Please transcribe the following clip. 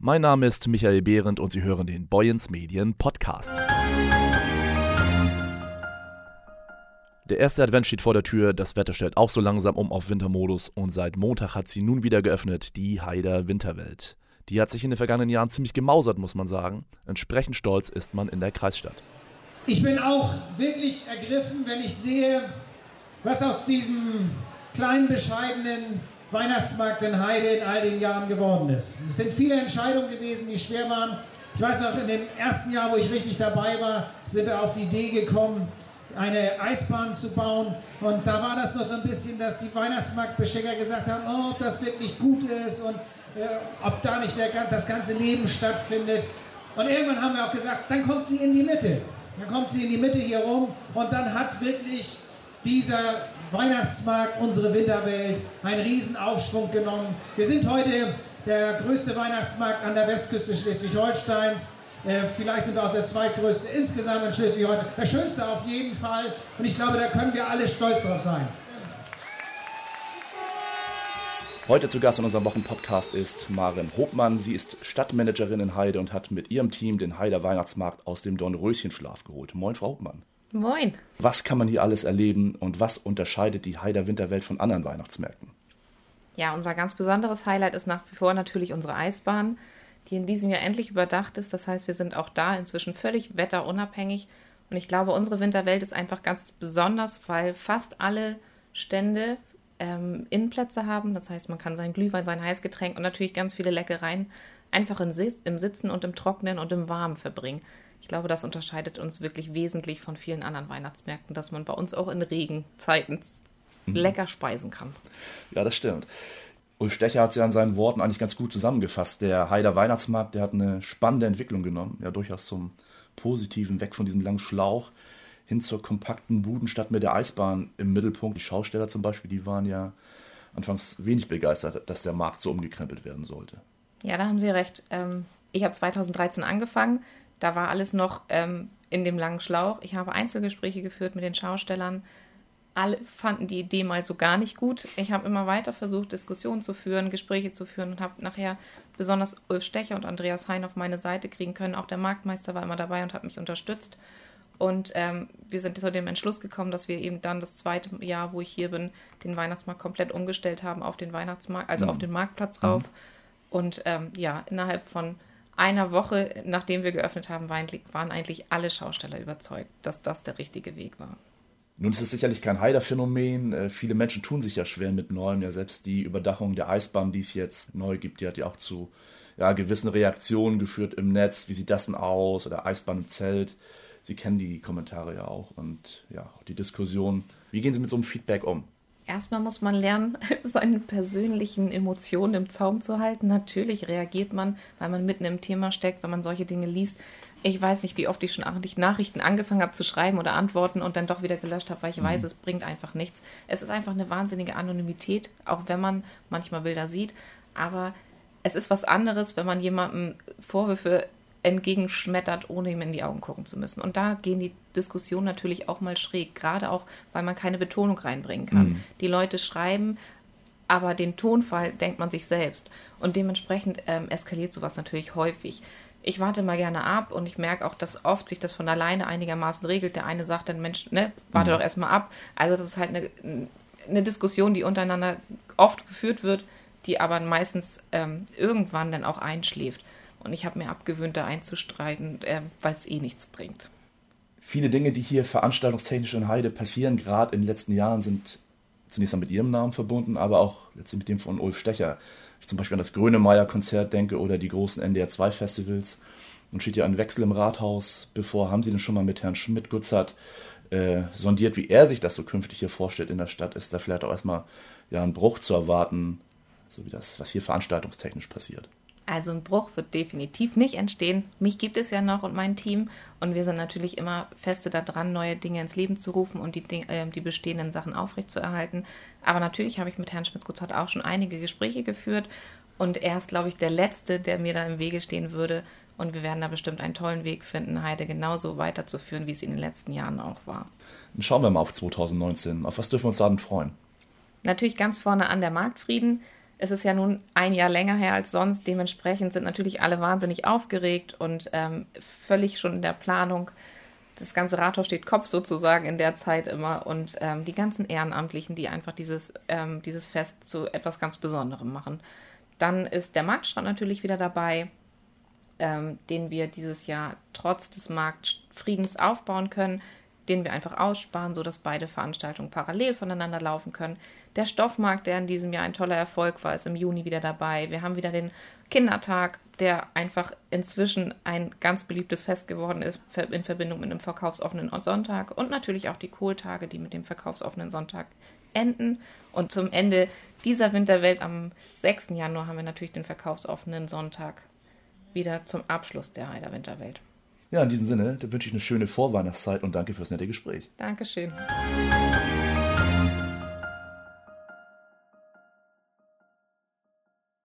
Mein Name ist Michael Behrendt und Sie hören den Boyens Medien Podcast. Der erste Advent steht vor der Tür, das Wetter stellt auch so langsam um auf Wintermodus und seit Montag hat sie nun wieder geöffnet, die Haider Winterwelt. Die hat sich in den vergangenen Jahren ziemlich gemausert, muss man sagen. Entsprechend stolz ist man in der Kreisstadt. Ich bin auch wirklich ergriffen, wenn ich sehe, was aus diesem kleinen, bescheidenen Weihnachtsmarkt in Heide in all den Jahren geworden ist. Es sind viele Entscheidungen gewesen, die schwer waren. Ich weiß noch, in dem ersten Jahr, wo ich richtig dabei war, sind wir auf die Idee gekommen, eine Eisbahn zu bauen. Und da war das noch so ein bisschen, dass die Weihnachtsmarktbeschenker gesagt haben, oh, ob das wirklich gut ist und äh, ob da nicht der, das ganze Leben stattfindet. Und irgendwann haben wir auch gesagt, dann kommt sie in die Mitte. Dann kommt sie in die Mitte hier rum und dann hat wirklich dieser Weihnachtsmarkt, unsere Winterwelt, einen riesen Aufschwung genommen. Wir sind heute der größte Weihnachtsmarkt an der Westküste Schleswig-Holsteins. Äh, vielleicht sind wir auch der zweitgrößte insgesamt in Schleswig-Holstein. Der schönste auf jeden Fall. Und ich glaube, da können wir alle stolz drauf sein. Heute zu Gast in unserem Wochenpodcast ist Maren Hobmann. Sie ist Stadtmanagerin in Heide und hat mit ihrem Team den Heider Weihnachtsmarkt aus dem Dornröschenschlaf geholt. Moin, Frau Hobmann. Moin. Was kann man hier alles erleben und was unterscheidet die Heider Winterwelt von anderen Weihnachtsmärkten? Ja, unser ganz besonderes Highlight ist nach wie vor natürlich unsere Eisbahn, die in diesem Jahr endlich überdacht ist. Das heißt, wir sind auch da inzwischen völlig wetterunabhängig. Und ich glaube, unsere Winterwelt ist einfach ganz besonders, weil fast alle Stände ähm, Innenplätze haben. Das heißt, man kann sein Glühwein, sein Heißgetränk und natürlich ganz viele Leckereien einfach im Sitzen und im Trocknen und im Warmen verbringen. Ich glaube, das unterscheidet uns wirklich wesentlich von vielen anderen Weihnachtsmärkten, dass man bei uns auch in Regenzeiten mhm. lecker speisen kann. Ja, das stimmt. Ulf Stecher hat es ja in seinen Worten eigentlich ganz gut zusammengefasst. Der Heider Weihnachtsmarkt, der hat eine spannende Entwicklung genommen, ja durchaus zum Positiven, weg von diesem langen Schlauch hin zur kompakten Budenstadt mit der Eisbahn im Mittelpunkt. Die Schausteller zum Beispiel, die waren ja anfangs wenig begeistert, dass der Markt so umgekrempelt werden sollte. Ja, da haben Sie recht. Ähm, ich habe 2013 angefangen. Da war alles noch ähm, in dem langen Schlauch. Ich habe Einzelgespräche geführt mit den Schaustellern. Alle fanden die Idee mal so gar nicht gut. Ich habe immer weiter versucht, Diskussionen zu führen, Gespräche zu führen und habe nachher besonders Ulf Stecher und Andreas Hein auf meine Seite kriegen können. Auch der Marktmeister war immer dabei und hat mich unterstützt. Und ähm, wir sind zu dem Entschluss gekommen, dass wir eben dann das zweite Jahr, wo ich hier bin, den Weihnachtsmarkt komplett umgestellt haben auf den Weihnachtsmarkt, also mhm. auf den Marktplatz rauf. Mhm. Und ähm, ja, innerhalb von einer Woche, nachdem wir geöffnet haben, waren eigentlich alle Schausteller überzeugt, dass das der richtige Weg war. Nun ist es sicherlich kein Heider-Phänomen. Äh, viele Menschen tun sich ja schwer mit Neuem. Ja, selbst die Überdachung der Eisbahn, die es jetzt neu gibt, die hat ja auch zu ja, gewissen Reaktionen geführt im Netz. Wie sieht das denn aus? Oder Eisbahn im Zelt. Sie kennen die Kommentare ja auch und ja, auch die Diskussion. Wie gehen Sie mit so einem Feedback um? Erstmal muss man lernen, seine persönlichen Emotionen im Zaum zu halten. Natürlich reagiert man, weil man mitten im Thema steckt, wenn man solche Dinge liest. Ich weiß nicht, wie oft ich schon Nachrichten angefangen habe zu schreiben oder antworten und dann doch wieder gelöscht habe, weil ich mhm. weiß, es bringt einfach nichts. Es ist einfach eine wahnsinnige Anonymität, auch wenn man manchmal Bilder sieht. Aber es ist was anderes, wenn man jemandem Vorwürfe entgegenschmettert, ohne ihm in die Augen gucken zu müssen. Und da gehen die Diskussionen natürlich auch mal schräg, gerade auch, weil man keine Betonung reinbringen kann. Mhm. Die Leute schreiben, aber den Tonfall denkt man sich selbst. Und dementsprechend ähm, eskaliert sowas natürlich häufig. Ich warte mal gerne ab und ich merke auch, dass oft sich das von alleine einigermaßen regelt. Der eine sagt dann, Mensch, ne, warte mhm. doch erstmal ab. Also das ist halt eine, eine Diskussion, die untereinander oft geführt wird, die aber meistens ähm, irgendwann dann auch einschläft. Und ich habe mir abgewöhnt, da einzustreiten, äh, weil es eh nichts bringt. Viele Dinge, die hier veranstaltungstechnisch in Heide passieren, gerade in den letzten Jahren, sind zunächst mal mit Ihrem Namen verbunden, aber auch letztlich mit dem von Ulf Stecher. Ich zum Beispiel an das Grönemeyer-Konzert denke oder die großen NDR2-Festivals. Nun steht ja ein Wechsel im Rathaus bevor. Haben Sie denn schon mal mit Herrn Schmidt-Gutzert äh, sondiert, wie er sich das so künftig hier vorstellt in der Stadt? Ist da vielleicht auch erstmal ja, ein Bruch zu erwarten, so wie das, was hier veranstaltungstechnisch passiert? Also ein Bruch wird definitiv nicht entstehen. Mich gibt es ja noch und mein Team. Und wir sind natürlich immer feste daran, neue Dinge ins Leben zu rufen und die, äh, die bestehenden Sachen aufrechtzuerhalten. Aber natürlich habe ich mit Herrn Schmitz-Gutzert auch schon einige Gespräche geführt. Und er ist, glaube ich, der Letzte, der mir da im Wege stehen würde. Und wir werden da bestimmt einen tollen Weg finden, Heide genauso weiterzuführen, wie es in den letzten Jahren auch war. Dann schauen wir mal auf 2019. Auf was dürfen wir uns da denn freuen? Natürlich ganz vorne an der Marktfrieden Es ist ja nun ein Jahr länger her als sonst. Dementsprechend sind natürlich alle wahnsinnig aufgeregt und ähm, völlig schon in der Planung. Das ganze Rathaus steht Kopf sozusagen in der Zeit immer und ähm, die ganzen Ehrenamtlichen, die einfach dieses, ähm, dieses Fest zu etwas ganz Besonderem machen. Dann ist der Marktstrand natürlich wieder dabei, ähm, den wir dieses Jahr trotz des Marktfriedens aufbauen können den wir einfach aussparen, sodass beide Veranstaltungen parallel voneinander laufen können. Der Stoffmarkt, der in diesem Jahr ein toller Erfolg war, ist im Juni wieder dabei. Wir haben wieder den Kindertag, der einfach inzwischen ein ganz beliebtes Fest geworden ist in Verbindung mit einem verkaufsoffenen Sonntag und natürlich auch die Kohltage, die mit dem verkaufsoffenen Sonntag enden. Und zum Ende dieser Winterwelt am 6. Januar haben wir natürlich den verkaufsoffenen Sonntag wieder zum Abschluss der Heider Winterwelt. Ja, in diesem Sinne, wünsche ich eine schöne Vorweihnachtszeit und danke fürs nette Gespräch. Dankeschön.